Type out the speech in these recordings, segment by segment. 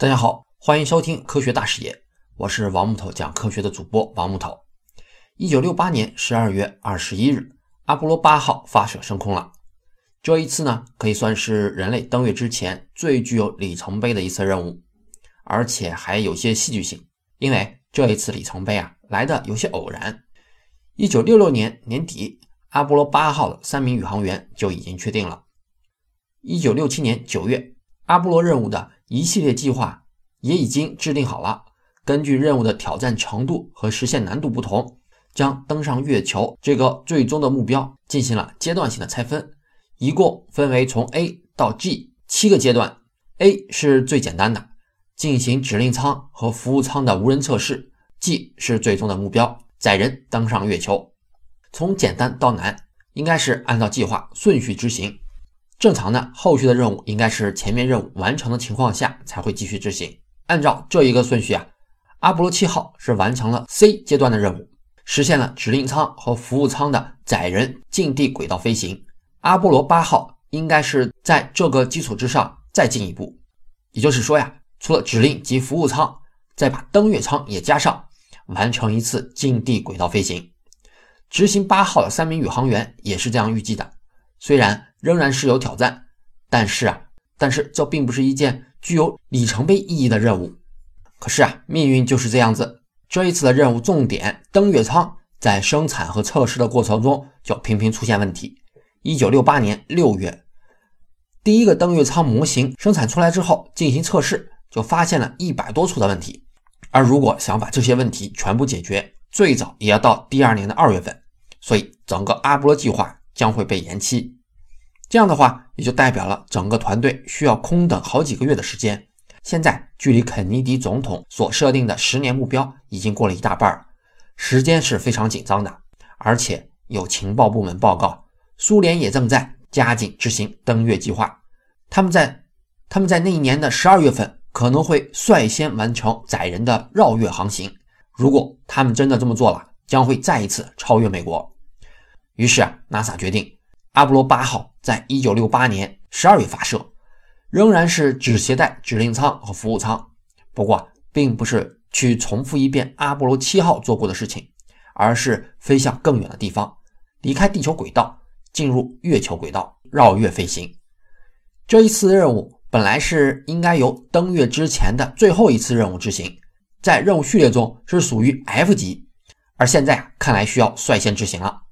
大家好，欢迎收听科学大视野，我是王木头讲科学的主播王木头。一九六八年十二月二十一日，阿波罗八号发射升空了。这一次呢，可以算是人类登月之前最具有里程碑的一次任务，而且还有些戏剧性，因为这一次里程碑啊来的有些偶然。一九六六年年底，阿波罗八号的三名宇航员就已经确定了。一九六七年九月，阿波罗任务的一系列计划也已经制定好了。根据任务的挑战程度和实现难度不同，将登上月球这个最终的目标进行了阶段性的拆分，一共分为从 A 到 G 七个阶段。A 是最简单的，进行指令舱和服务舱的无人测试；G 是最终的目标，载人登上月球。从简单到难，应该是按照计划顺序执行。正常的后续的任务应该是前面任务完成的情况下才会继续执行。按照这一个顺序啊，阿波罗七号是完成了 C 阶段的任务，实现了指令舱和服务舱的载人近地轨道飞行。阿波罗八号应该是在这个基础之上再进一步，也就是说呀，除了指令及服务舱，再把登月舱也加上，完成一次近地轨道飞行。执行八号的三名宇航员也是这样预计的。虽然仍然是有挑战，但是啊，但是这并不是一件具有里程碑意义的任务。可是啊，命运就是这样子。这一次的任务重点登月舱在生产和测试的过程中就频频出现问题。一九六八年六月，第一个登月舱模型生产出来之后进行测试，就发现了一百多处的问题。而如果想把这些问题全部解决，最早也要到第二年的二月份。所以整个阿波罗计划。将会被延期，这样的话也就代表了整个团队需要空等好几个月的时间。现在距离肯尼迪总统所设定的十年目标已经过了一大半，时间是非常紧张的。而且有情报部门报告，苏联也正在加紧执行登月计划。他们在他们在那一年的十二月份可能会率先完成载人的绕月航行。如果他们真的这么做了，将会再一次超越美国。于是啊，NASA 决定阿波罗八号在一九六八年十二月发射，仍然是只携带指令舱和服务舱。不过，并不是去重复一遍阿波罗七号做过的事情，而是飞向更远的地方，离开地球轨道，进入月球轨道，绕月飞行。这一次任务本来是应该由登月之前的最后一次任务执行，在任务序列中是属于 F 级，而现在，看来需要率先执行了。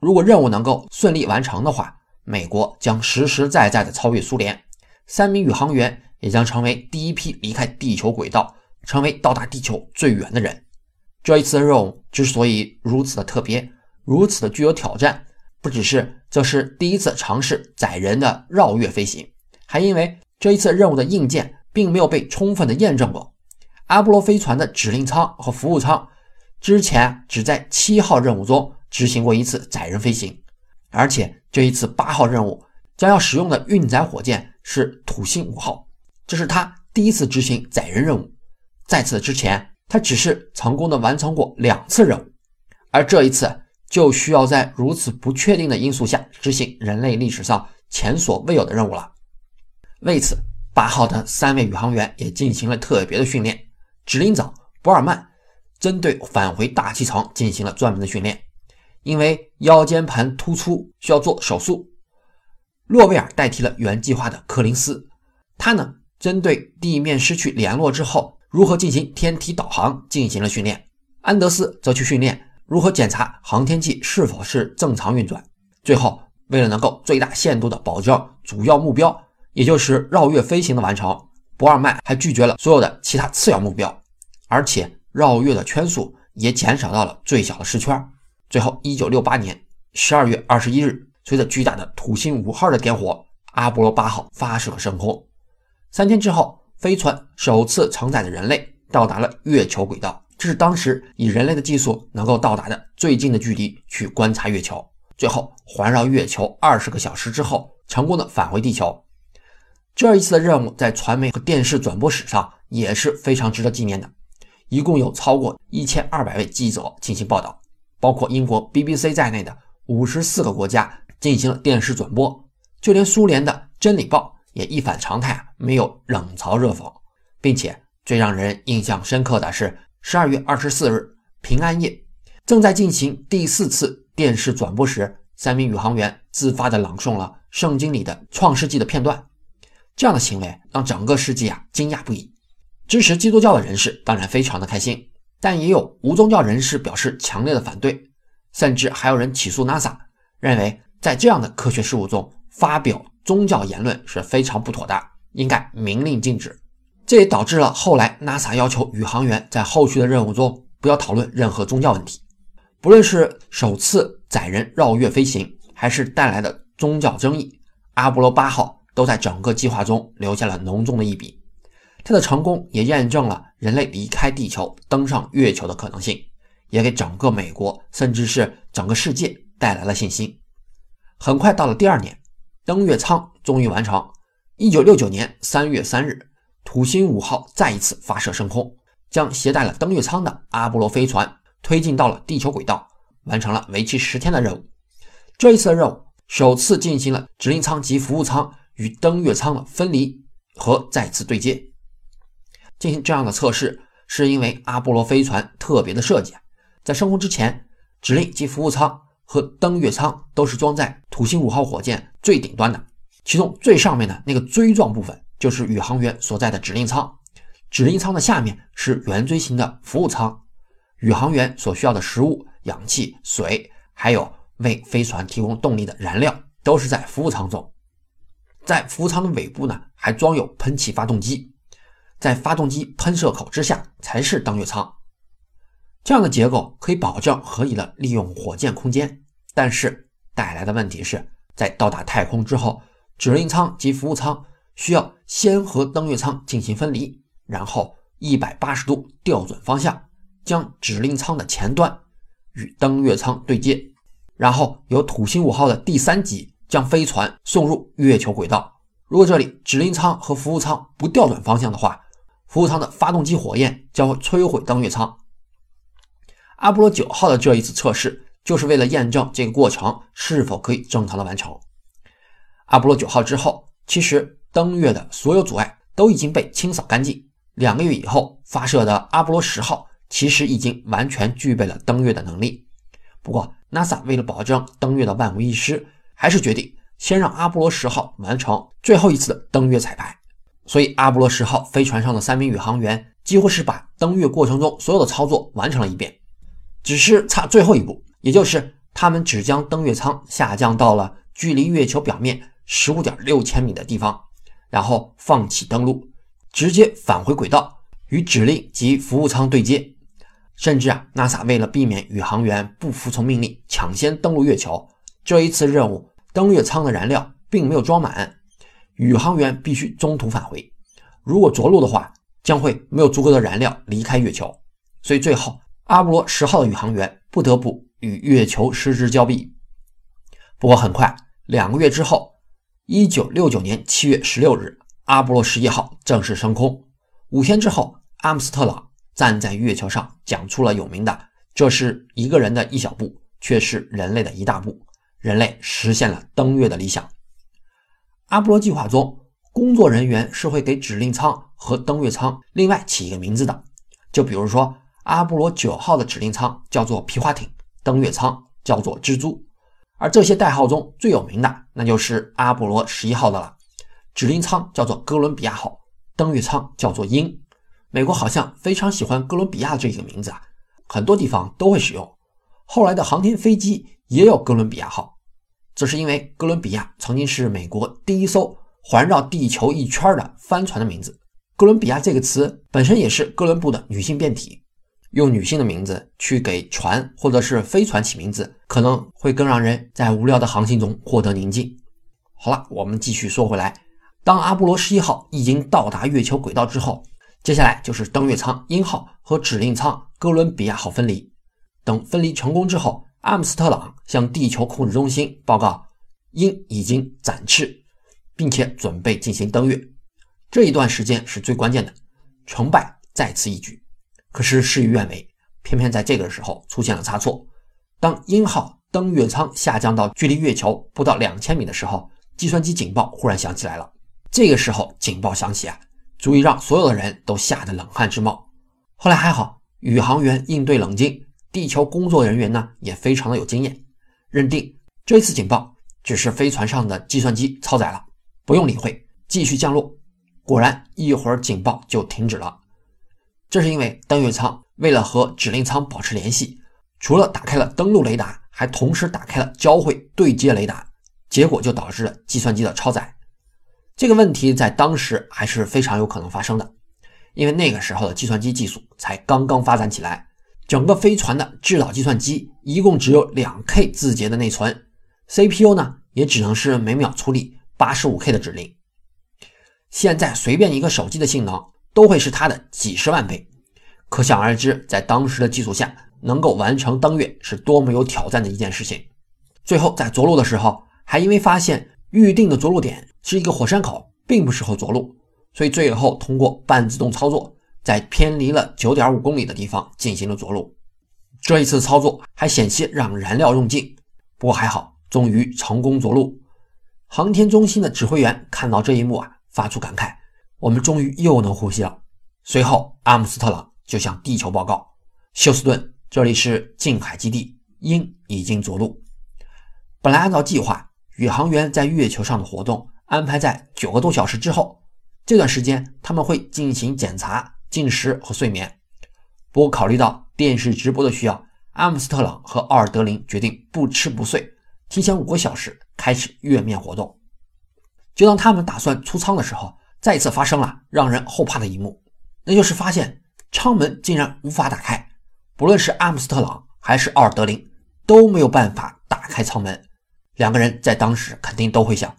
如果任务能够顺利完成的话，美国将实实在在的超越苏联，三名宇航员也将成为第一批离开地球轨道，成为到达地球最远的人。这一次的任务之所以如此的特别，如此的具有挑战，不只是这是第一次尝试载人的绕月飞行，还因为这一次任务的硬件并没有被充分的验证过。阿波罗飞船的指令舱和服务舱之前只在七号任务中。执行过一次载人飞行，而且这一次八号任务将要使用的运载火箭是土星五号，这是他第一次执行载人任务。在此之前，他只是成功的完成过两次任务，而这一次就需要在如此不确定的因素下执行人类历史上前所未有的任务了。为此，八号的三位宇航员也进行了特别的训练。指令长博尔曼针对返回大气层进行了专门的训练。因为腰间盘突出需要做手术，诺贝尔代替了原计划的柯林斯。他呢，针对地面失去联络之后如何进行天体导航进行了训练。安德斯则去训练如何检查航天器是否是正常运转。最后，为了能够最大限度地保证主要目标，也就是绕月飞行的完成，博尔曼还拒绝了所有的其他次要目标，而且绕月的圈数也减少到了最小的十圈。最后，一九六八年十二月二十一日，随着巨大的土星五号的点火，阿波罗八号发射升空。三天之后，飞船首次承载着人类到达了月球轨道，这是当时以人类的技术能够到达的最近的距离去观察月球。最后，环绕月球二十个小时之后，成功的返回地球。这一次的任务在传媒和电视转播史上也是非常值得纪念的，一共有超过一千二百位记者进行报道。包括英国 BBC 在内的五十四个国家进行了电视转播，就连苏联的《真理报》也一反常态，没有冷嘲热讽。并且最让人印象深刻的是，十二月二十四日平安夜，正在进行第四次电视转播时，三名宇航员自发地朗诵了圣经里的创世纪的片段。这样的行为让整个世界啊惊讶不已。支持基督教的人士当然非常的开心，但也有无宗教人士表示强烈的反对，甚至还有人起诉 NASA，认为在这样的科学事务中发表宗教言论是非常不妥的，应该明令禁止。这也导致了后来 NASA 要求宇航员在后续的任务中不要讨论任何宗教问题。不论是首次载人绕月飞行，还是带来的宗教争议，阿波罗八号都在整个计划中留下了浓重的一笔。它的成功也验证了人类离开地球登上月球的可能性，也给整个美国甚至是整个世界带来了信心。很快到了第二年，登月舱终于完成。一九六九年三月三日，土星五号再一次发射升空，将携带了登月舱的阿波罗飞船推进到了地球轨道，完成了为期十天的任务。这一次的任务首次进行了指令舱及服务舱与登月舱的分离和再次对接。进行这样的测试，是因为阿波罗飞船特别的设计，在升空之前，指令及服务舱和登月舱都是装在土星五号火箭最顶端的，其中最上面的那个锥状部分就是宇航员所在的指令舱，指令舱的下面是圆锥形的服务舱，宇航员所需要的食物、氧气、水，还有为飞船提供动力的燃料，都是在服务舱中，在服务舱的尾部呢，还装有喷气发动机。在发动机喷射口之下才是登月舱，这样的结构可以保证合理的利用火箭空间。但是带来的问题是在到达太空之后，指令舱及服务舱需要先和登月舱进行分离，然后一百八十度调转方向，将指令舱的前端与登月舱对接，然后由土星五号的第三级将飞船送入月球轨道。如果这里指令舱和服务舱不调转方向的话，服务舱的发动机火焰将会摧毁登月舱。阿波罗九号的这一次测试，就是为了验证这个过程是否可以正常的完成。阿波罗九号之后，其实登月的所有阻碍都已经被清扫干净。两个月以后发射的阿波罗十号，其实已经完全具备了登月的能力。不过，NASA 为了保证登月的万无一失，还是决定先让阿波罗十号完成最后一次的登月彩排。所以，阿波罗十号飞船上的三名宇航员几乎是把登月过程中所有的操作完成了一遍，只是差最后一步，也就是他们只将登月舱下降到了距离月球表面十五点六千米的地方，然后放弃登陆，直接返回轨道与指令及服务舱对接。甚至啊，NASA 为了避免宇航员不服从命令抢先登陆月球，这一次任务登月舱的燃料并没有装满。宇航员必须中途返回，如果着陆的话，将会没有足够的燃料离开月球，所以最后阿波罗十号的宇航员不得不与月球失之交臂。不过很快，两个月之后，一九六九年七月十六日，阿波罗十一号正式升空。五天之后，阿姆斯特朗站在月球上讲出了有名的：“这是一个人的一小步，却是人类的一大步。”人类实现了登月的理想。阿波罗计划中，工作人员是会给指令舱和登月舱另外起一个名字的。就比如说，阿波罗九号的指令舱叫做皮划艇，登月舱叫做蜘蛛。而这些代号中最有名的，那就是阿波罗十一号的了。指令舱叫做哥伦比亚号，登月舱叫做鹰。美国好像非常喜欢哥伦比亚这个名字啊，很多地方都会使用。后来的航天飞机也有哥伦比亚号。这是因为哥伦比亚曾经是美国第一艘环绕地球一圈的帆船的名字。哥伦比亚这个词本身也是哥伦布的女性变体，用女性的名字去给船或者是飞船起名字，可能会更让人在无聊的航行中获得宁静。好了，我们继续说回来，当阿波罗十一号已经到达月球轨道之后，接下来就是登月舱鹰号和指令舱哥伦比亚号分离。等分离成功之后。阿姆斯特朗向地球控制中心报告，鹰已经展翅，并且准备进行登月。这一段时间是最关键的，成败在此一举。可是事与愿违，偏偏在这个时候出现了差错。当鹰号登月舱下降到距离月球不到两千米的时候，计算机警报忽然响起来了。这个时候警报响起啊，足以让所有的人都吓得冷汗直冒。后来还好，宇航员应对冷静，地球工作人员呢也非常的有经验，认定这次警报只是飞船上的计算机超载了，不用理会，继续降落。果然，一会儿警报就停止了。这是因为登月舱为了和指令舱保持联系，除了打开了登陆雷达，还同时打开了交会对接雷达，结果就导致了计算机的超载。这个问题在当时还是非常有可能发生的，因为那个时候的计算机技术才刚刚发展起来，整个飞船的制导计算机一共只有两 K 字节的内存，CPU 呢也只能是每秒处理八十五 K 的指令。现在随便一个手机的性能。都会是它的几十万倍，可想而知，在当时的技术下，能够完成登月是多么有挑战的一件事情。最后在着陆的时候，还因为发现预定的着陆点是一个火山口，并不适合着陆，所以最后通过半自动操作，在偏离了九点五公里的地方进行了着陆。这一次操作还险些让燃料用尽，不过还好，终于成功着陆。航天中心的指挥员看到这一幕啊，发出感慨。我们终于又能呼吸了。随后，阿姆斯特朗就向地球报告：“休斯顿，这里是近海基地，鹰已经着陆。”本来按照计划，宇航员在月球上的活动安排在九个多小时之后。这段时间他们会进行检查、进食和睡眠。不过，考虑到电视直播的需要，阿姆斯特朗和奥尔德林决定不吃不睡，提前五个小时开始月面活动。就当他们打算出舱的时候，再次发生了让人后怕的一幕，那就是发现舱门竟然无法打开。不论是阿姆斯特朗还是奥尔德林都没有办法打开舱门。两个人在当时肯定都会想，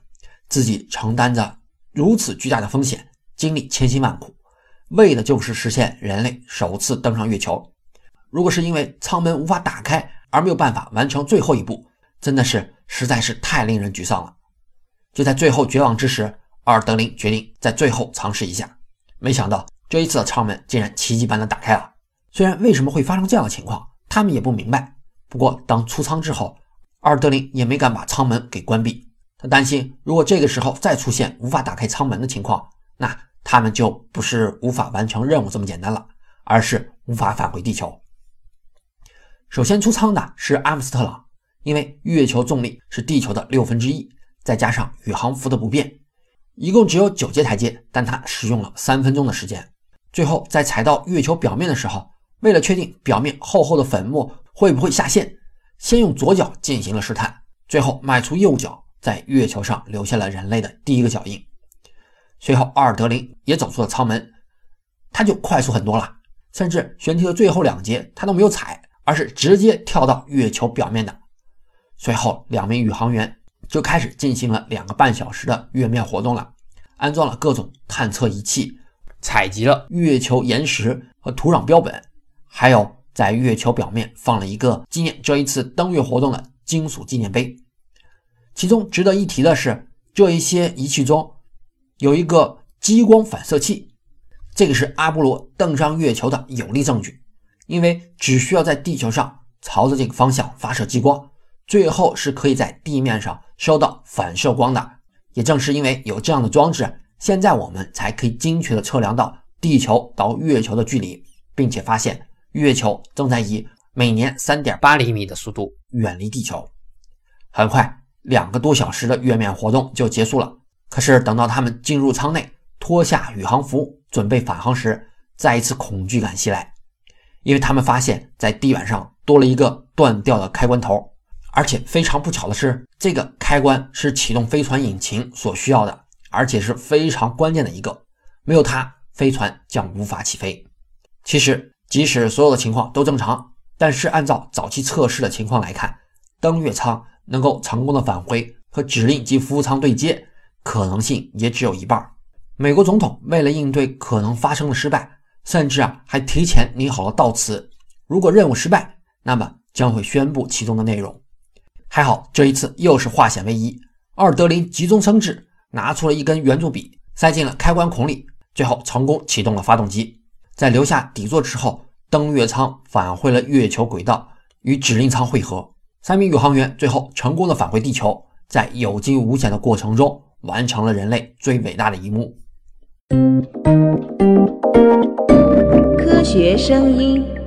自己承担着如此巨大的风险，经历千辛万苦，为的就是实现人类首次登上月球。如果是因为舱门无法打开而没有办法完成最后一步，真的是实在是太令人沮丧了。就在最后绝望之时。奥尔德林决定在最后尝试一下，没想到这一次的舱门竟然奇迹般的打开了。虽然为什么会发生这样的情况，他们也不明白。不过当出舱之后，奥尔德林也没敢把舱门给关闭。他担心，如果这个时候再出现无法打开舱门的情况，那他们就不是无法完成任务这么简单了，而是无法返回地球。首先出舱的是阿姆斯特朗，因为月球重力是地球的六分之一，再加上宇航服的不变。一共只有九阶台阶，但他使用了三分钟的时间。最后在踩到月球表面的时候，为了确定表面厚厚的粉末会不会下陷，先用左脚进行了试探，最后迈出右脚，在月球上留下了人类的第一个脚印。随后，奥尔德林也走出了舱门，他就快速很多了，甚至悬梯的最后两节他都没有踩，而是直接跳到月球表面的。随后，两名宇航员。就开始进行了两个半小时的月面活动了，安装了各种探测仪器，采集了月球岩石和土壤标本，还有在月球表面放了一个纪念这一次登月活动的金属纪念碑。其中值得一提的是，这一些仪器中有一个激光反射器，这个是阿波罗登上月球的有力证据，因为只需要在地球上朝着这个方向发射激光。最后是可以在地面上收到反射光的，也正是因为有这样的装置，现在我们才可以精确的测量到地球到月球的距离，并且发现月球正在以每年三点八厘米的速度远离地球。很快，两个多小时的月面活动就结束了。可是等到他们进入舱内，脱下宇航服准备返航时，再一次恐惧感袭来，因为他们发现，在地板上多了一个断掉的开关头。而且非常不巧的是，这个开关是启动飞船引擎所需要的，而且是非常关键的一个。没有它，飞船将无法起飞。其实，即使所有的情况都正常，但是按照早期测试的情况来看，登月舱能够成功的返回和指令及服务舱对接，可能性也只有一半。美国总统为了应对可能发生的失败，甚至啊还提前拟好了悼词：如果任务失败，那么将会宣布其中的内容。还好，这一次又是化险为夷。奥尔德林急中生智，拿出了一根圆珠笔，塞进了开关孔里，最后成功启动了发动机。在留下底座之后，登月舱返回了月球轨道，与指令舱汇合。三名宇航员最后成功的返回地球，在有惊无险的过程中，完成了人类最伟大的一幕。科学声音。